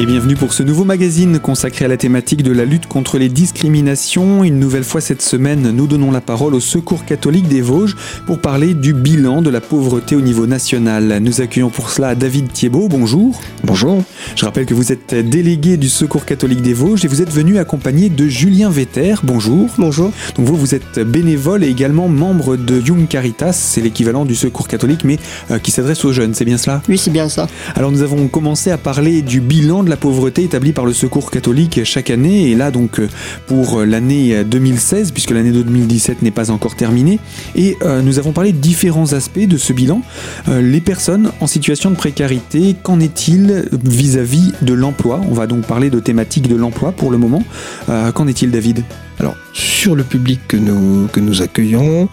Et bienvenue pour ce nouveau magazine consacré à la thématique de la lutte contre les discriminations. Une nouvelle fois cette semaine, nous donnons la parole au Secours catholique des Vosges pour parler du bilan de la pauvreté au niveau national. Nous accueillons pour cela David Thiebaud. Bonjour. Bonjour. Je rappelle que vous êtes délégué du Secours catholique des Vosges et vous êtes venu accompagné de Julien Vetter. Bonjour. Bonjour. Donc vous, vous êtes bénévole et également membre de Young Caritas. C'est l'équivalent du Secours catholique mais euh, qui s'adresse aux jeunes. C'est bien cela? Oui, c'est bien ça. Alors nous avons commencé à parler du bilan de la pauvreté établie par le Secours catholique chaque année. Et là, donc, euh, pour l'année 2016, puisque l'année 2017 n'est pas encore terminée. Et euh, nous avons parlé de différents aspects de ce bilan. Euh, les personnes en situation de précarité, qu'en est-il vis-à-vis de l'emploi? On va donc parler de thématique de l'emploi pour le moment. qu'en est-il, David? Alors, sur le public que nous, que nous accueillons,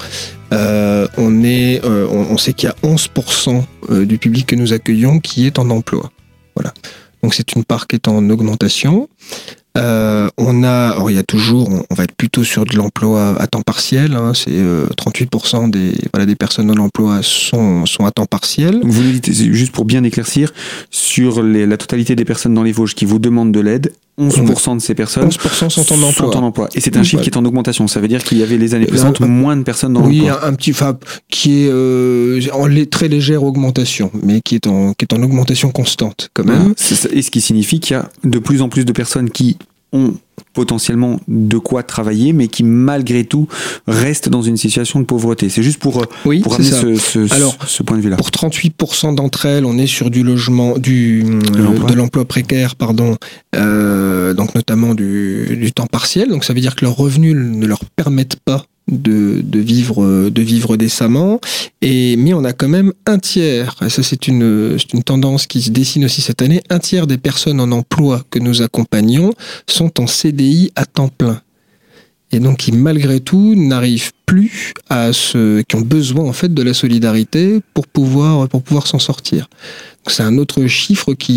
on, est, on, sait qu'il y a 11% du public que nous accueillons qui est en emploi. Voilà. Donc c'est une part qui est en augmentation. Euh, on a, il y a toujours, on, va être plutôt sur de l'emploi à temps partiel. Hein, c'est 38% euh, des voilà des personnes en emploi sont sont à temps partiel. Vous le dites juste pour bien éclaircir sur la totalité des personnes dans les Vosges qui vous demandent de l'aide. 11% de ces personnes 11% sont en emploi. Sont en emploi. Et c'est un chiffre qui est en augmentation. Ça veut dire qu'il y avait les années précédentes moins de personnes dans l'emploi. Oui, un, petit fab qui est euh, en très légère augmentation, mais qui est en qui est en augmentation constante quand même. et ce qui signifie qu'il y a de plus en plus de personnes qui ont potentiellement de quoi travailler, mais qui malgré tout restent dans une situation de pauvreté. C'est juste pour, oui, pour amener ce, Alors, ce point de vue-là. Pour 38% d'entre elles, on est sur du logement, du, de l'emploi précaire, pardon, euh, donc notamment du, du temps partiel. Donc ça veut dire que leurs revenus ne leur permettent pas de, vivre de vivre décemment et mais on a quand même un tiers ça c'est une une tendance qui se dessine aussi cette année un tiers des personnes en emploi que nous accompagnons sont en CDI à temps plein. Et donc qui malgré tout n'arrivent plus à ce qui ont besoin en fait de la solidarité pour pouvoir pour pouvoir s'en sortir c'est un autre chiffre que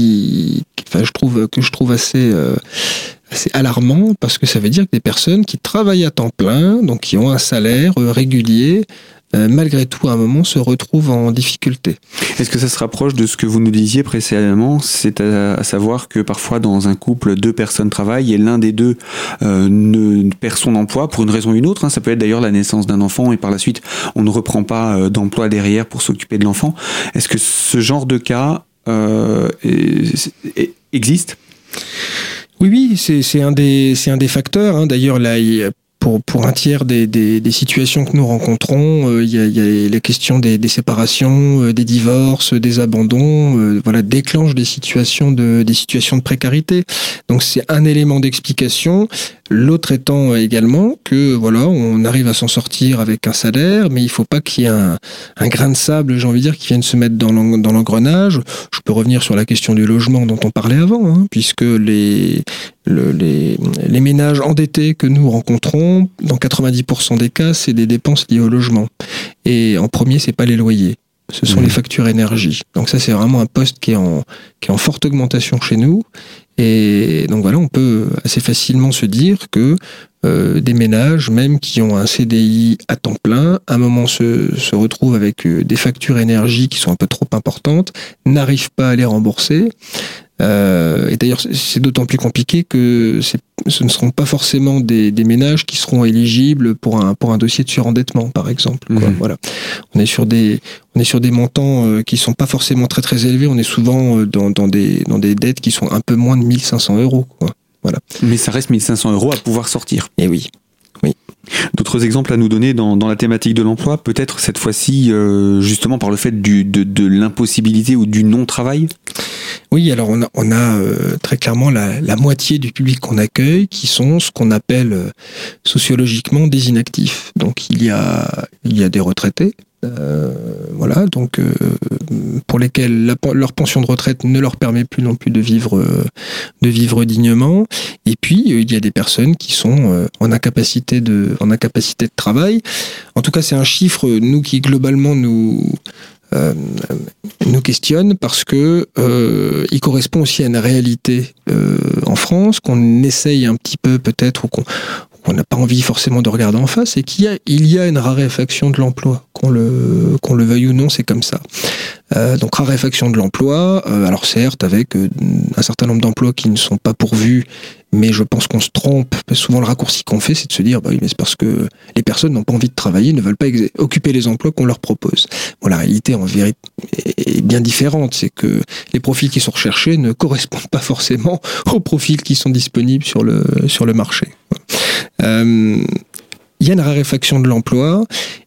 je trouve assez euh, c'est alarmant parce que ça veut dire que des personnes qui travaillent à temps plein, donc qui ont un salaire euh, régulier, euh, malgré tout, à un moment, se retrouvent en difficulté. Est-ce que ça se rapproche de ce que vous nous disiez précédemment? C'est à, savoir que parfois, dans un couple, deux personnes travaillent et l'un des deux euh, ne perd son emploi pour une raison ou une autre. Hein. Ça peut être d'ailleurs la naissance d'un enfant et par la suite, on ne reprend pas d'emploi derrière pour s'occuper de l'enfant. Est-ce que ce genre de cas existe? Oui, oui, c'est un, des, un des facteurs. Hein. D'ailleurs, là, pour, un tiers des, des, situations que nous rencontrons, euh, il y, a, la question des, des séparations, euh, des divorces, des abandons, euh, voilà, déclenche des situations de, des situations de précarité. Donc c'est un élément d'explication. L'autre étant également que voilà, on arrive à s'en sortir avec un salaire, mais il faut pas qu'il y ait un, un, grain de sable, j'ai envie de dire, qui vienne se mettre dans l'engrenage. Je peux revenir sur la question du logement dont on parlait avant, hein, puisque les, les, les ménages endettés que nous rencontrons, dans 90% des cas, c'est des dépenses liées au logement. Et en premier, c'est pas les loyers ce sont les mmh. factures énergie. Donc ça, c'est vraiment un poste qui est en, qui est en forte augmentation chez nous. Et donc voilà, on peut assez facilement se dire que euh, des ménages, même qui ont un CDI à temps plein, à un moment se, se retrouvent avec euh, des factures énergie qui sont un peu trop importantes, n'arrivent pas à les rembourser. Euh, et d'ailleurs, c'est d'autant plus compliqué que ce ne seront pas forcément des, des, ménages qui seront éligibles pour un, pour un dossier de surendettement, par exemple. Mmh. Voilà. On est sur des, on est sur des montants euh, qui sont pas forcément très très élevés. On est souvent euh, dans, dans, des, dans des dettes qui sont un peu moins de 1500 euros. Quoi. Voilà. Mais ça reste 1500 euros à pouvoir sortir. Et eh oui. D'autres exemples à nous donner dans, dans la thématique de l'emploi, peut-être cette fois-ci euh, justement par le fait de, de l'impossibilité ou du non-travail? Oui, alors on a, euh, très clairement la, la, moitié du public qu'on accueille qui sont ce qu'on appelle euh, sociologiquement des inactifs. Donc il y a, il y a des retraités, voilà, donc pour lesquels leur pension de retraite ne leur permet plus non plus de vivre, de vivre dignement. Et puis il y a des personnes qui sont en incapacité de, en incapacité de travail. En tout cas, c'est un chiffre nous qui globalement nous nous questionne parce que euh, il correspond aussi à une réalité euh, en France qu'on essaye un petit peu peut-être ou qu'on on n'a pas envie forcément de regarder en face, et qu'il y a, il y a une raréfaction de l'emploi, qu'on le, qu'on le veuille ou non, c'est comme ça. Euh, donc raréfaction de l'emploi, euh, alors certes avec euh, un certain nombre d'emplois qui ne sont pas pourvus, mais je pense qu'on se trompe. Souvent le raccourci qu'on fait, c'est de se dire, bah oui, mais c'est parce que les personnes n'ont pas envie de travailler, ne veulent pas occuper les emplois qu'on leur propose. Bon, la réalité en vérité est bien différente, c'est que les profils qui sont recherchés ne correspondent pas forcément aux profils qui sont disponibles sur le sur le marché. Il y a une raréfaction de l'emploi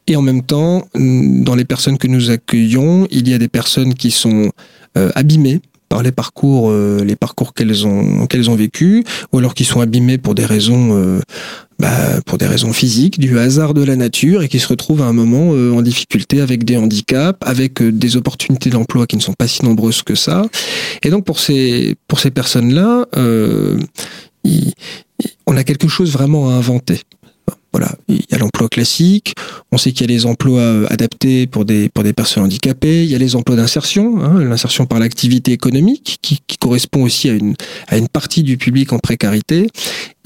et en même temps, dans les personnes que nous accueillons, il y a des personnes qui sont euh, abîmées par les parcours, euh, les parcours qu'elles ont qu'elles ont vécu, ou alors qui sont abîmées pour des raisons, euh, bah, pour des raisons physiques, du hasard de la nature, et qui se retrouvent à un moment en difficulté avec des handicaps, avec des opportunités d'emploi qui ne sont pas si nombreuses que ça. Et donc pour ces pour ces personnes-là, on a quelque chose vraiment à inventer. Voilà, il y a l'emploi classique, on sait qu'il y a les emplois euh, adaptés pour des, pour des personnes handicapées, il y a les emplois d'insertion, hein, l'insertion par l'activité économique, qui, qui, correspond aussi à une, à une partie du public en précarité,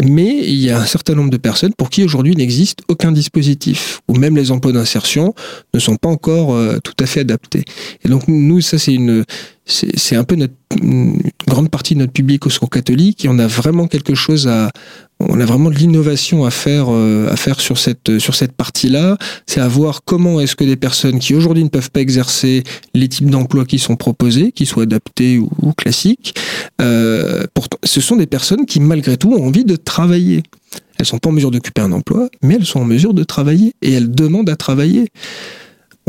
mais il y a un certain nombre de personnes pour qui aujourd'hui n'existe aucun dispositif, ou même les emplois d'insertion ne sont pas encore euh, tout à fait adaptés. Et donc nous, ça c'est une c'est un peu notre une grande partie de notre public au secours catholique et on a vraiment quelque chose à on a vraiment de l'innovation à faire euh, à faire sur cette sur cette partie-là, c'est à voir comment est-ce que des personnes qui aujourd'hui ne peuvent pas exercer les types d'emplois qui sont proposés, qui soient adaptés ou, classiques, euh, ce sont des personnes qui malgré tout ont envie de travailler. Elles sont pas en mesure d'occuper un emploi, mais elles sont en mesure de travailler et elles demandent à travailler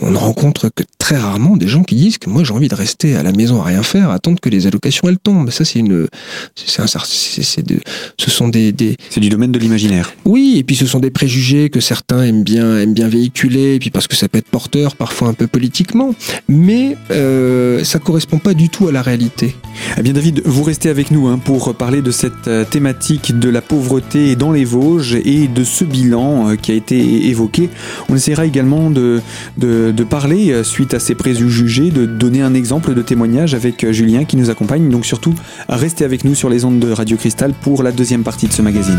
on ne rencontre que très rarement des gens qui disent que moi j'ai envie de rester à la maison à rien faire, attendre que les allocations elles tombent. Ça c'est une, c'est un, ce sont des, des... c'est du domaine de l'imaginaire. Oui, et puis ce sont des préjugés que certains aiment bien, aiment bien véhiculer, et puis parce que ça peut être porteur parfois un peu politiquement, mais euh, ça correspond pas du tout à la réalité. Eh bien David, vous restez avec nous hein, pour parler de cette euh, thématique de la pauvreté dans les Vosges et de ce bilan euh, qui a été évoqué. On essaiera également de, de de, parler euh, suite à ces préjugés, de donner un exemple de témoignage avec euh, Julien qui nous accompagne. Donc surtout, restez avec nous sur les ondes de Radio Cristal pour la deuxième partie de ce magazine.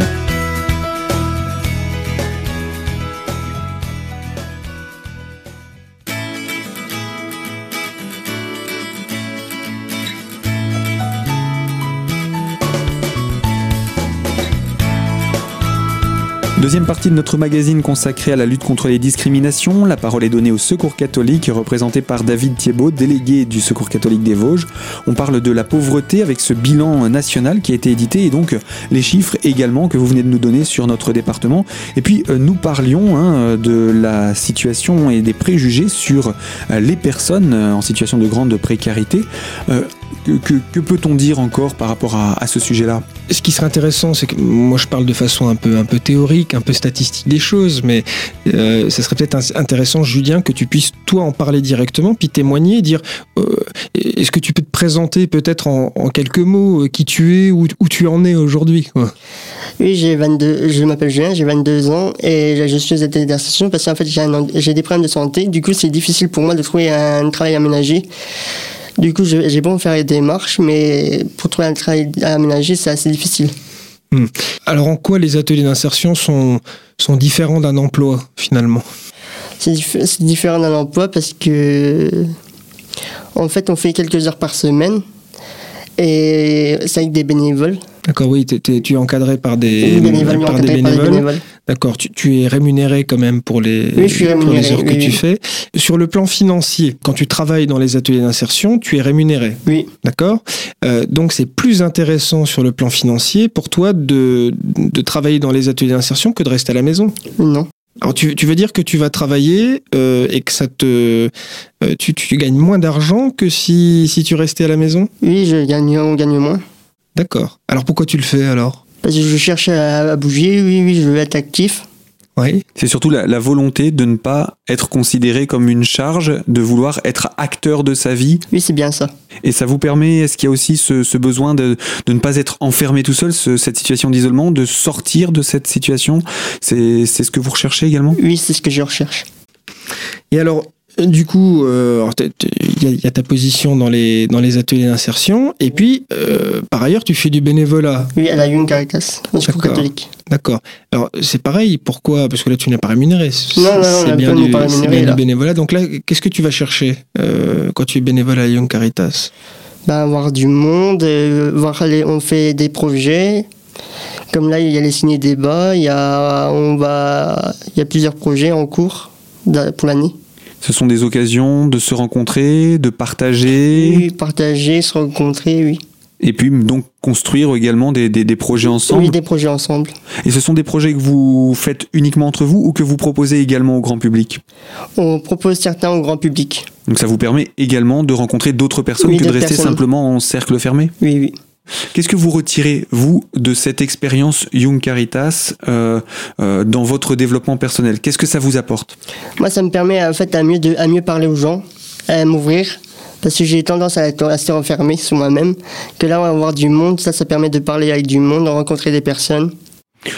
Deuxième partie de notre magazine consacrée à la lutte contre les discriminations. La parole est donnée au Secours catholique, représenté par David Thiebaud, délégué du Secours catholique des Vosges. On parle de la pauvreté avec ce bilan national qui a été édité et donc les chiffres également que vous venez de nous donner sur notre département. Et puis euh, nous parlions hein, de la situation et des préjugés sur euh, les personnes euh, en situation de grande précarité. Que, peut-on dire encore par rapport à, ce sujet-là? Ce qui serait intéressant, c'est que moi je parle de façon un peu, un peu théorique, un peu statistique des choses, mais euh, ça serait peut-être intéressant, Julien, que tu puisses toi en parler directement, puis témoigner, dire euh, est-ce que tu peux te présenter peut-être en, quelques mots euh, qui tu es, où, où tu en es aujourd'hui Oui, j'ai 22, je m'appelle Julien, j'ai 22 ans et je suis aux d'insertion parce qu'en fait j'ai des problèmes de santé. Du coup, c'est difficile pour moi de trouver un travail aménagé. Du coup, j'ai bon faire des démarches, mais pour trouver un travail aménagé, c'est assez difficile. Hmm. Alors, en quoi les ateliers d'insertion sont, sont différents d'un emploi, finalement? C'est différent d'un emploi parce que, en fait, on fait quelques heures par semaine et c'est avec des bénévoles. D'accord, oui, tu es encadré par des, par des bénévoles. D'accord, tu, es rémunéré quand même pour les, les heures que tu fais. Sur le plan financier, quand tu travailles dans les ateliers d'insertion, tu es rémunéré. Oui. D'accord? Euh, Donc c'est plus intéressant sur le plan financier pour toi de, de travailler dans les ateliers d'insertion que de rester à la maison Non. Alors tu, tu veux dire que tu vas travailler euh, et que ça te euh, tu, tu gagnes moins d'argent que si, si tu restais à la maison? Oui, je gagne, on gagne moins. D'accord. Alors pourquoi tu le fais alors? Parce que je cherche à, bouger, oui, oui, je veux être actif. Oui. C'est surtout la, volonté de ne pas être considéré comme une charge, de vouloir être acteur de sa vie. Oui, c'est bien ça. Et ça vous permet, est-ce qu'il y a aussi ce, besoin de, de, ne pas être enfermé tout seul, cette situation d'isolement, de sortir de cette situation? C'est ce que vous recherchez également? Oui, c'est ce que je recherche. Et alors, du coup, euh, il y, a ta position dans les, dans les ateliers d'insertion, et puis, euh, par ailleurs, tu fais du bénévolat. Oui, à la Young Caritas, catholique. D'accord. Alors c'est pareil, pourquoi? Parce que là tu n'es pas rémunéré. Non, non, non, c'est bien, du, pas c'est rémunéré, bien là. du bénévolat. Donc là, qu'est-ce que tu vas chercher euh, quand tu es bénévole à Young Caritas? Ben, voir du monde, euh, voir les, on fait des projets. Comme là, il y a les ciné débats, il y a, on va, il y a plusieurs projets en cours pour l'année. Ce sont des occasions de se rencontrer, de partager, Oui, partager, se rencontrer, oui. et puis donc construire également des, des- des projets ensemble. Oui, des projets ensemble. Et ce sont des projets que vous faites uniquement entre vous ou que vous proposez également au grand public? On propose certains au grand public. Donc ça vous permet également de rencontrer d'autres personnes Oui, que de rester personnes. simplement en cercle fermé? Oui, oui. Qu'est-ce que vous retirez, vous, de cette expérience Young Caritas euh, euh, dans votre développement personnel? Qu'est-ce que ça vous apporte? Moi, ça me permet en fait à mieux, de, à mieux parler aux gens, à m'ouvrir. Parce que j'ai tendance à être assez enfermé sur moi-même. Que là, on va avoir du monde, ça, ça permet de parler avec du monde, de rencontrer des personnes.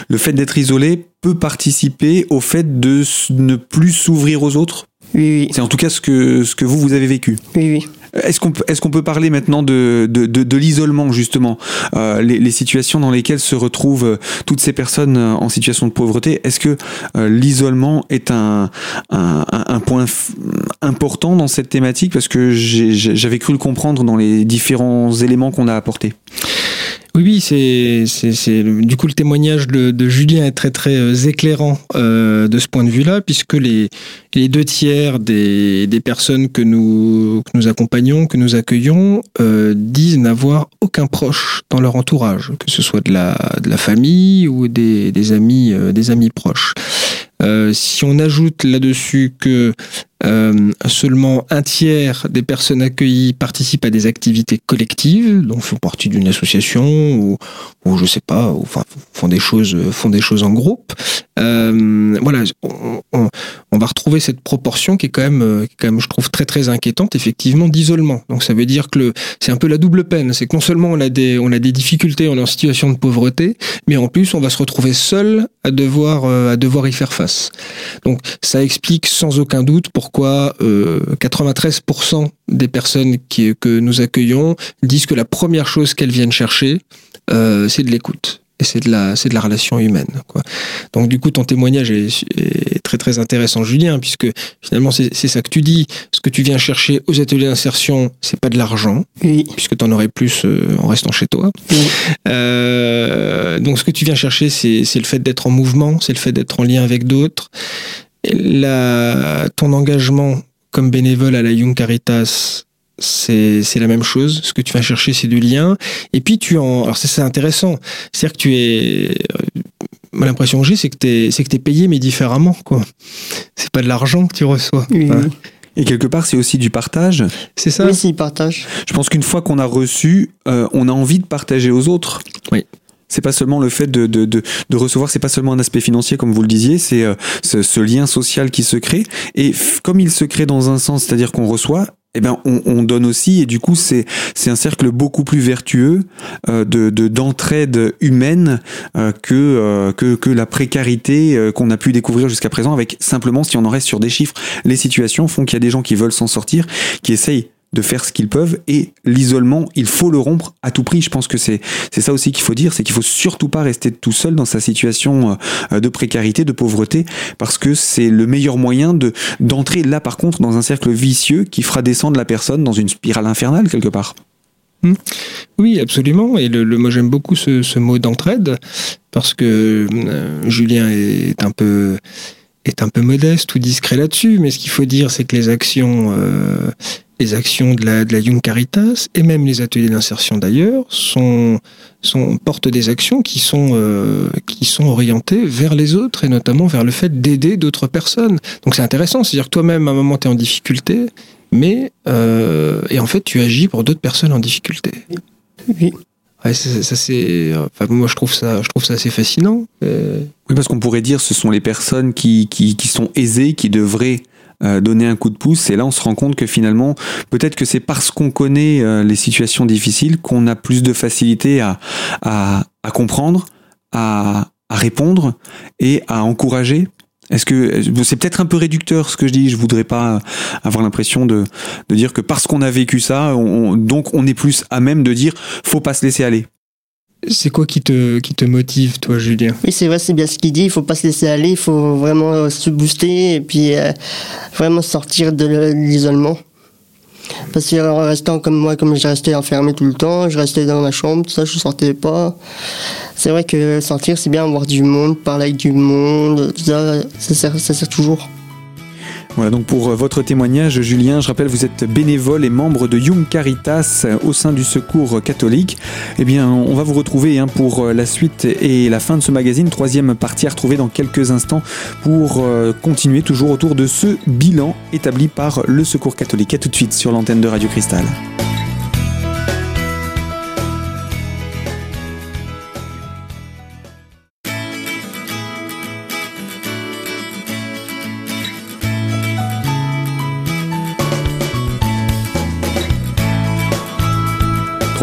Le fait d'être isolé peut participer au fait de ne plus s'ouvrir aux autres? Oui, oui, C'est en tout cas ce que, ce que vous, vous avez vécu? oui, oui. Est-ce qu'on peut, parler maintenant de, l'isolement, justement Euh, les, situations dans lesquelles se retrouvent euh, toutes ces personnes euh, en situation de pauvreté? Est-ce que l'isolement est un, un, point important dans cette thématique? Parce que j'avais cru le comprendre dans les différents éléments qu'on a apportés. Oui, oui, c'est, c'est, c'est du coup le témoignage de, de Julien est très très euh, éclairant euh, de ce point de vue-là, puisque les, les deux tiers des, des personnes que nous, que nous accompagnons, que nous accueillons, euh, disent n'avoir aucun proche dans leur entourage, que ce soit de la, de la famille ou des, des amis, des amis proches. Si on ajoute là-dessus que euh, seulement un tiers des personnes accueillies participent à des activités collectives, donc font partie d'une association ou, ou je sais pas, ou, enfin font des choses, font des choses en groupe. Euh, voilà, on, on- on va retrouver cette proportion qui est quand même, qui quand même, je trouve très très inquiétante, effectivement, d'isolement. Donc ça veut dire que c'est un peu la double peine, c'est que non seulement on a des, on a des difficultés, on est en situation de pauvreté, mais en plus on va se retrouver seul à devoir, euh, à devoir y faire face. Donc ça explique sans aucun doute pourquoi euh, 93% des personnes qui, que nous accueillons disent que la première chose qu'elles viennent chercher, euh, c'est de l'écoute. Et c'est de la, c'est de la relation humaine. Quoi. Donc du coup, ton témoignage est, est très très intéressant, Julien, puisque finalement c'est c'est ça que tu dis. Ce que tu viens chercher aux ateliers d'insertion, c'est pas de l'argent, Oui, puisque tu en aurais plus euh, en restant chez toi. oui. Euh, donc ce que tu viens chercher, c'est c'est le fait d'être en mouvement, c'est le fait d'être en lien avec d'autres. La, ton engagement comme bénévole à la Young Caritas, c'est c'est la même chose. Ce que tu vas chercher, c'est du lien. Et puis tu en, alors c'est c'est intéressant. C'est-à-dire que tu es, euh, moi, l'impression que j'ai, c'est que t'es c'est que t'es payé mais différemment quoi. C'est pas de l'argent que tu reçois. Oui, Hein. oui. Et quelque part, c'est aussi du partage. C'est ça. Oui, s'ils partagent. Je pense qu'une fois qu'on a reçu, euh, on a envie de partager aux autres. Oui. C'est pas seulement le fait de, de, de, de recevoir, c'est pas seulement un aspect financier comme vous le disiez, c'est euh, ce, ce lien social qui se crée. Et comme il se crée dans un sens, c'est-à-dire qu'on reçoit, eh ben on, on donne aussi, et du coup c'est c'est un cercle beaucoup plus vertueux euh, de de- d'entraide humaine euh, que, euh, que que la précarité euh, qu'on a pu découvrir jusqu'à présent. Avec simplement, si on en reste sur des chiffres, les situations font qu'il y a des gens qui veulent s'en sortir, qui essayent de faire ce qu'ils peuvent et l'isolement, il faut le rompre à tout prix. Je pense que c'est ça aussi qu'il faut dire, c'est qu'il faut surtout pas rester tout seul dans sa situation euh, de précarité, de pauvreté, parce que c'est le meilleur moyen de d'entrer là par contre dans un cercle vicieux qui fera descendre la personne dans une spirale infernale quelque part. Oui, absolument. Et le, moi, j'aime beaucoup ce, mot d'entraide parce que euh, Julien est un peu est un peu modeste ou discret là-dessus. Mais ce qu'il faut dire, c'est que les actions euh, les actions de la, de la Young Caritas et même les ateliers d'insertion d'ailleurs sont, sont portent des actions qui sont euh, qui sont orientées vers les autres et notamment vers le fait d'aider d'autres personnes. Donc c'est intéressant, c'est-à-dire que toi-même à un moment tu es en difficulté, mais euh, et en fait tu agis pour d'autres personnes en difficulté. Oui. Ouais, ça, ça, c'est. Enfin, moi, je trouve ça, je trouve ça assez fascinant. Euh, Oui, parce qu'on pourrait dire ce sont les personnes qui, qui, qui sont aisées, qui devraient euh, donner un coup de pouce. Et là, on se rend compte que finalement, peut-être que c'est parce qu'on connaît euh, les situations difficiles qu'on a plus de facilité à, à, à comprendre, à, à répondre et à encourager. Est-ce que c'est peut-être un peu réducteur ce que je dis Je voudrais pas avoir l'impression de, de dire que parce qu'on a vécu ça, on- donc on est plus à même de dire faut pas se laisser aller. C'est quoi qui te, qui te motive, toi, Julien? Oui, c'est vrai, c'est bien ce qu'il dit. Il faut pas se laisser aller, il faut vraiment se booster et puis vraiment sortir de l'isolement. Parce qu'en restant comme moi, comme je restais enfermé tout le temps, je restais dans ma chambre, tout ça, je sortais pas. C'est vrai que sortir, c'est bien, voir du monde, parler avec du monde, tout ça, ça sert, ça sert toujours. Voilà donc pour euh, votre témoignage, Julien, je rappelle, vous êtes bénévole et membre de Young Caritas euh, au sein du Secours catholique. Eh bien, on va vous retrouver hein, pour euh, la suite et la fin de ce magazine, troisième partie à retrouver dans quelques instants pour continuer toujours autour de ce bilan établi par le Secours catholique. A tout de suite sur l'antenne de Radio Cristal.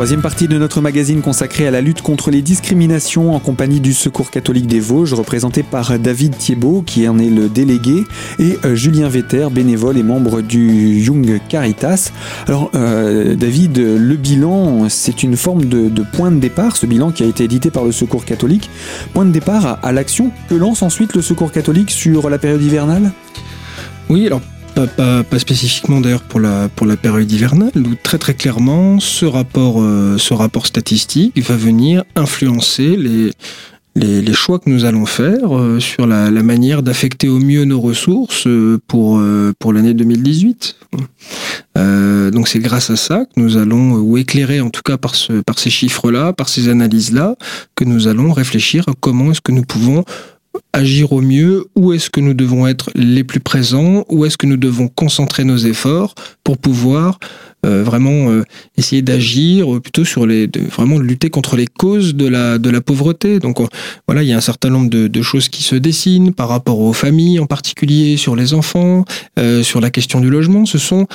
Troisième partie de notre magazine consacrée à la lutte contre les discriminations en compagnie du Secours catholique des Vosges, représenté par David Thiebaud, qui en est le délégué, et euh, Julien Vetter, bénévole et membre du Young Caritas. Alors, euh, David, le bilan, c'est une forme de, point de départ, ce bilan qui a été édité par le Secours catholique, point de départ à l'action que lance ensuite le Secours catholique sur la période hivernale? Oui, alors pas, spécifiquement d'ailleurs pour la, pour la période hivernale, où très très clairement ce rapport, euh, ce rapport statistique va venir influencer les, les, choix que nous allons faire euh, sur la, manière d'affecter au mieux nos ressources euh, pour, pour l'année 2018. donc c'est grâce à ça que nous allons, ou éclairer en tout cas par, ce, par ces chiffres-là, par ces analyses-là, que nous allons réfléchir à comment est-ce que nous pouvons agir au mieux, où est-ce que nous devons être les plus présents, où est-ce que nous devons concentrer nos efforts pour pouvoir euh, vraiment euh, essayer d'agir plutôt sur les vraiment lutter contre les causes de la pauvreté. Donc voilà, il y a un certain nombre de, choses qui se dessinent par rapport aux familles en particulier, sur les enfants, euh, sur la question du logement. Ce sont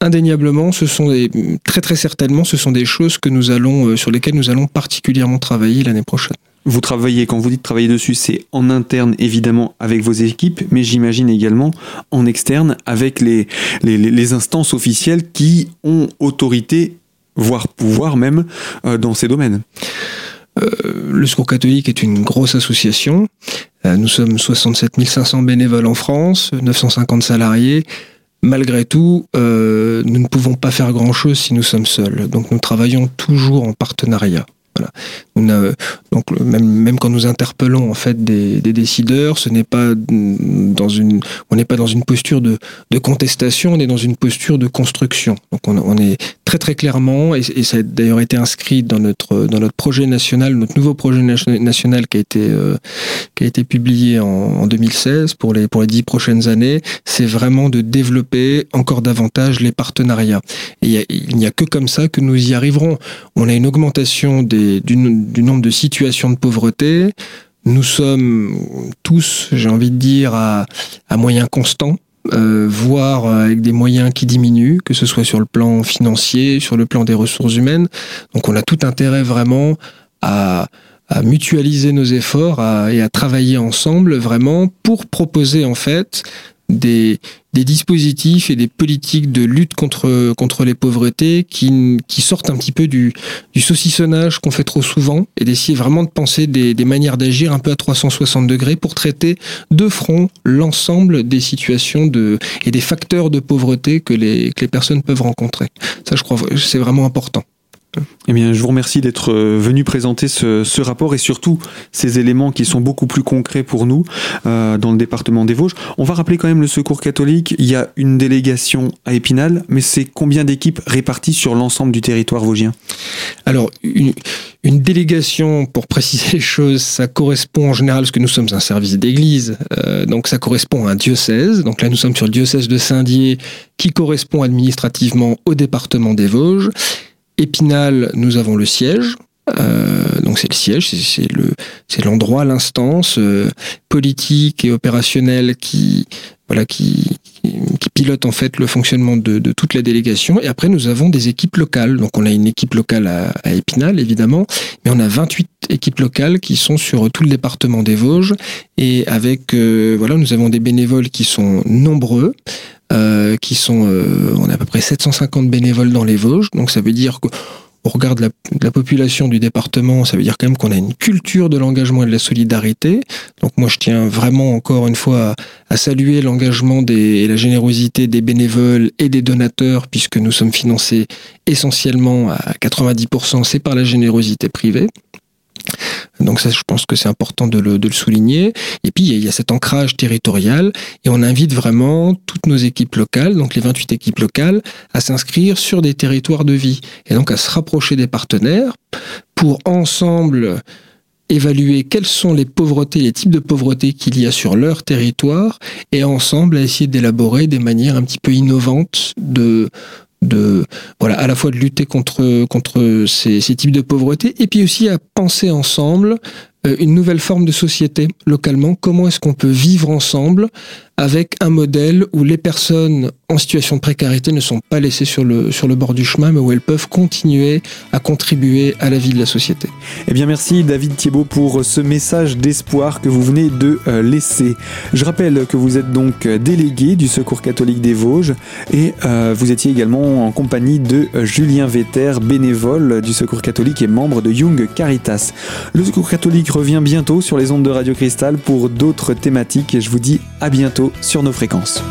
indéniablement, ce sont des, très très certainement, ce sont des choses que nous allons sur lesquelles nous allons particulièrement travailler l'année prochaine. Vous travaillez, quand vous dites travailler dessus, c'est en interne évidemment avec vos équipes, mais j'imagine également en externe avec les, instances officielles qui ont autorité, voire pouvoir même, euh, dans ces domaines. Euh, le Secours catholique est une grosse association. Euh, nous sommes 67 500 bénévoles en France, 950 salariés. Malgré tout, nous ne pouvons pas faire grand-chose si nous sommes seuls. Donc nous travaillons toujours en partenariat. Donc même, même quand nous interpellons en fait des, décideurs, ce n'est pas dans une, on n'est pas dans une posture de, contestation, on est dans une posture de construction. Donc on, est très très clairement, et, ça a d'ailleurs été inscrit dans notre dans notre projet national, notre nouveau projet national qui a été euh, qui a été publié en, 2016 pour les pour les dix prochaines années, c'est vraiment de développer encore davantage les partenariats. Et il n'y a que comme ça que nous y arriverons. On a une augmentation des du, nombre de situations de pauvreté. Nous sommes tous, j'ai envie de dire, à, moyens constants. Euh, voire avec des moyens qui diminuent, que ce soit sur le plan financier, sur le plan des ressources humaines. Donc on a tout intérêt vraiment à, mutualiser nos efforts et à travailler ensemble vraiment pour proposer en fait des, des dispositifs et des politiques de lutte contre, contre les pauvretés qui, qui sortent un petit peu du, du saucissonnage qu'on fait trop souvent et d'essayer vraiment de penser des, des manières d'agir un peu à 360 degrés pour traiter de front l'ensemble des situations de, et des facteurs de pauvreté que les, que les personnes peuvent rencontrer. Ça, je crois, c'est vraiment important. Eh bien, je vous remercie d'être euh, venu présenter ce, rapport et surtout ces éléments qui sont beaucoup plus concrets pour nous euh, dans le département des Vosges. On va rappeler quand même le Secours catholique. Il y a une délégation à Épinal, mais c'est combien d'équipes réparties sur l'ensemble du territoire vosgien? Alors, une, délégation, pour préciser les choses, ça correspond en général, parce que nous sommes un service d'église, euh, donc ça correspond à un diocèse. Donc là, nous sommes sur le diocèse de Saint-Dié, qui correspond administrativement au département des Vosges. Épinal, nous avons le siège. Euh, donc c'est le siège, c'est le l'endroit, l'instance euh, politique et opérationnelle qui voilà qui, qui pilote en fait le fonctionnement de, de, toute la délégation. Et après nous avons des équipes locales. Donc on a une équipe locale à, à Épinal évidemment, mais on a 28 équipes locales qui sont sur tout le département des Vosges et avec euh, voilà nous avons des bénévoles qui sont nombreux. Euh, qui sont, euh, on a à peu près 750 bénévoles dans les Vosges, donc ça veut dire que au regard de la, population du département, ça veut dire quand même qu'on a une culture de l'engagement et de la solidarité. Donc moi, je tiens vraiment encore une fois à, saluer l'engagement et la générosité des bénévoles et des donateurs, puisque nous sommes financés essentiellement à 90%, c'est par la générosité privée. Donc ça, je pense que c'est important de le, souligner. Et puis, il y, a cet ancrage territorial et on invite vraiment toutes nos équipes locales, donc les 28 équipes locales, à s'inscrire sur des territoires de vie et donc à se rapprocher des partenaires pour ensemble évaluer quelles sont les pauvretés, les types de pauvreté qu'il y a sur leur territoire et ensemble à essayer d'élaborer des manières un petit peu innovantes de de voilà à la fois de lutter contre contre ces, ces types de pauvreté et puis aussi à penser ensemble euh, une nouvelle forme de société localement. Comment est-ce qu'on peut vivre ensemble avec un modèle où les personnes en situation de précarité ne sont pas laissées sur le, sur le bord du chemin, mais où elles peuvent continuer à contribuer à la vie de la société. Eh bien, merci David Thiebaud pour ce message d'espoir que vous venez de euh, laisser. Je rappelle que vous êtes donc délégué du Secours catholique des Vosges et euh, vous étiez également en compagnie de euh, Julien Vetter, bénévole du Secours catholique et membre de Young Caritas. Le Secours catholique revient bientôt sur les ondes de Radio Cristal pour d'autres thématiques et je vous dis à bientôt sur nos fréquences.